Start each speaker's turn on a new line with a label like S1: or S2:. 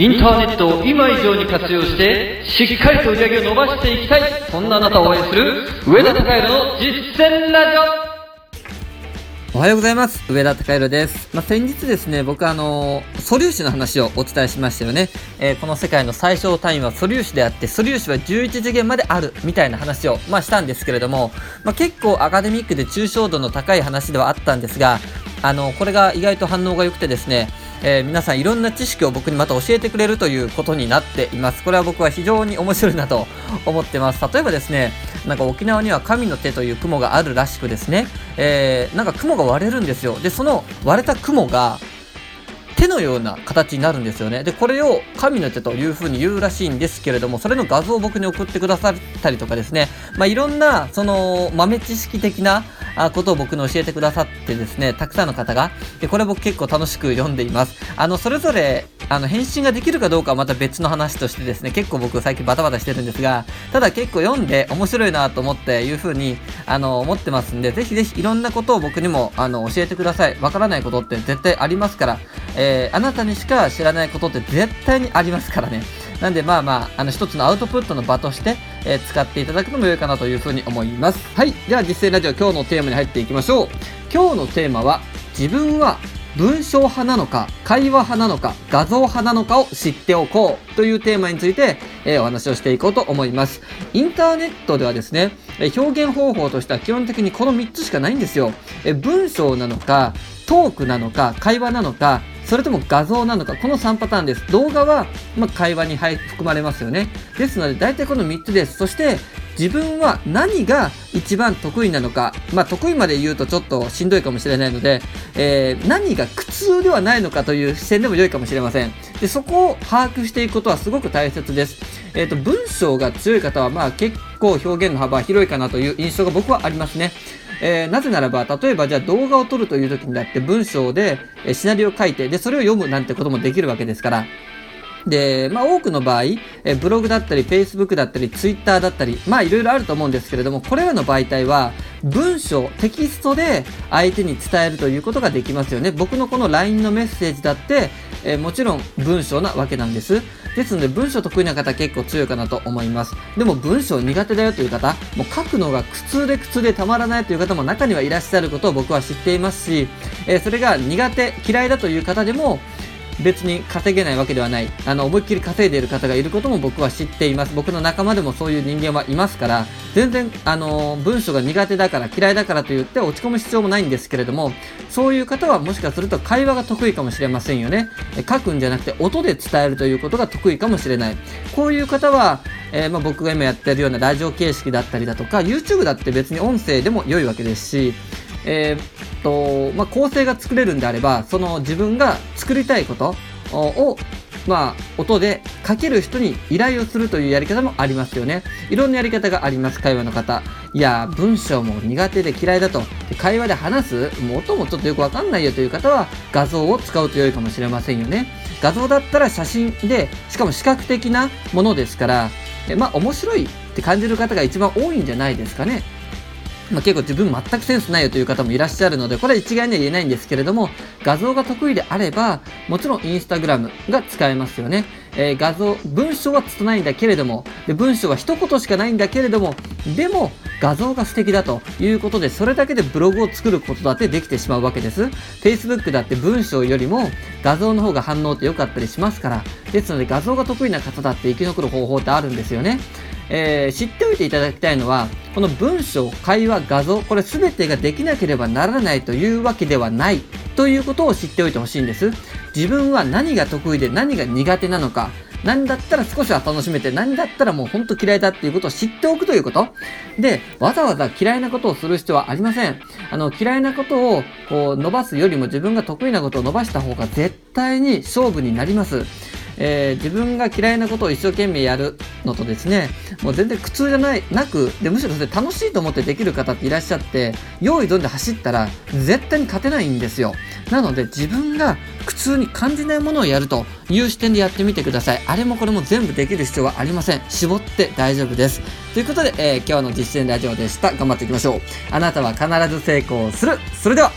S1: インターネットを今以上に活用して、しっかりと売り上げを伸ばしていきたい、そんなあなたを応援する、上田隆弘の実践ラジオ
S2: おはようございます。上田隆弘です。まあ、先日ですね、僕あのー素粒子の話をお伝えしましたよね。えーこの世界の最小単位は素粒子であって、素粒子は11次元まであるみたいな話を、まあ、したんですけれども、まあ、結構アカデミックで抽象度の高い話ではあったんですが、あのこれが意外と反応が良くてですね、えー皆さんいろんな知識を僕にまた教えてくれるということになっています。これは僕は非常に面白いなと思ってます。例えばですね、なんか沖縄には神の手という雲があるらしくですね、えーなんか雲が割れるんですよ。で、その割れた雲が手のような形になるんですよね。で、これを神の手というふうに言うらしいんですけれども、それの画像を僕に送ってくださったりとかですね、まあ、いろんな、その、豆知識的なことを僕に教えてくださってですね、たくさんの方が、で、これ僕結構楽しく読んでいます。あの、それぞれ、あの、返信ができるかどうかはまた別の話としてですね、結構僕最近バタバタしてるんですが、ただ結構読んで面白いなと思っていうふうに、あの、思ってますんで、ぜひぜひいろんなことを僕にも、あの、教えてください。わからないことって絶対ありますから、えーあなたにしか知らないことって絶対にありますからね。なんでまあまあ、あの一つのアウトプットの場として、えー使っていただくのも良いかなというふうに思います。はい。では実践ラジオ今日のテーマに入っていきましょう。今日のテーマは、自分は文章派なのか、会話派なのか、画像派なのかを知っておこうというテーマについて、えーお話をしていこうと思います。インターネットではですね、え表現方法としては基本的にこの3つしかないんですよ。え文章なのか、トークなのか、会話なのか、それとも画像なのか、この3パターンです。動画は、ま、会話に含まれますよね。ですので、大体この3つです。そして、自分は何が一番得意なのか、まあ、得意まで言うとちょっとしんどいかもしれないので、えー何が苦痛ではないのかという視点でも良いかもしれません。で、そこを把握していくことはすごく大切です。えっ、と、文章が強い方は、まあ、結構表現の幅は広いかなという印象が僕はありますね。えーなぜならば、例えばじゃあ動画を撮るという時にだって文章で、えシナリオを書いて、で、それを読むなんてこともできるわけですから、で、まあ多くの場合、えブログだったり、Facebook だったり、Twitter だったり、まあいろいろあると思うんですけれども、これらの媒体は文章、テキストで相手に伝えるということができますよね。僕のこの LINE のメッセージだって、えーもちろん文章なわけなんです。ですので文章得意な方結構強いかなと思います。でも文章苦手だよという方、もう書くのが苦痛で苦痛でたまらないという方も中にはいらっしゃることを僕は知っていますし、えーそれが苦手、嫌いだという方でも、別に稼げないわけではない。あの、思いっきり稼いでいる方がいることも僕は知っています。僕の仲間でもそういう人間はいますから、全然、あの、文章が苦手だから、嫌いだからと言って落ち込む必要もないんですけれども、そういう方はもしかすると会話が得意かもしれませんよね。書くんじゃなくて音で伝えるということが得意かもしれない。こういう方は、えーまあ、僕が今やってるようなラジオ形式だったりだとか、YouTube だって別に音声でも良いわけですし、えーっと、まあ、構成が作れるんであれば、その自分が作りたいことを、まあ、音で書ける人に依頼をするというやり方もありますよね。いろんなやり方があります、会話の方。いや、文章も苦手で嫌いだと。会話で話すもう音もちょっとよくわかんないよという方は、画像を使うと良いかもしれませんよね。画像だったら写真で、しかも視覚的なものですから、まあ、面白いって感じる方が一番多いんじゃないですかね。まあ、結構自分全くセンスないよという方もいらっしゃるので、これは一概には言えないんですけれども、画像が得意であれば、もちろんインスタグラムが使えますよね。えー画像、文章は拙いんだけれども、で文章は一言しかないんだけれども、でも画像が素敵だということで、それだけでブログを作ることだってできてしまうわけです。Facebook だって文章よりも画像の方が反応って良かったりしますから、ですので画像が得意な方だって生き残る方法ってあるんですよね。えー知っておいていただきたいのは、この文章、会話、画像、これ全てができなければならないというわけではないということを知っておいてほしいんです。自分は何が得意で何が苦手なのか、何だったら少しは楽しめて、何だったらもうほんと嫌いだっていうことを知っておくということ。で、わざわざ嫌いなことをする必要はありません。あの、嫌いなことをこう伸ばすよりも自分が得意なことを伸ばした方が絶対に勝負になります。えー自分が嫌いなことを一生懸命やるのとですね、もう全然苦痛じゃない、なく、で、むしろそれ楽しいと思ってできる方っていらっしゃって、用意どんで走ったら絶対に勝てないんですよ。なので自分が苦痛に感じないものをやるという視点でやってみてください。あれもこれも全部できる必要はありません。絞って大丈夫です。ということで、えー今日の実践ラジオでした。頑張っていきましょう。あなたは必ず成功する。それでは、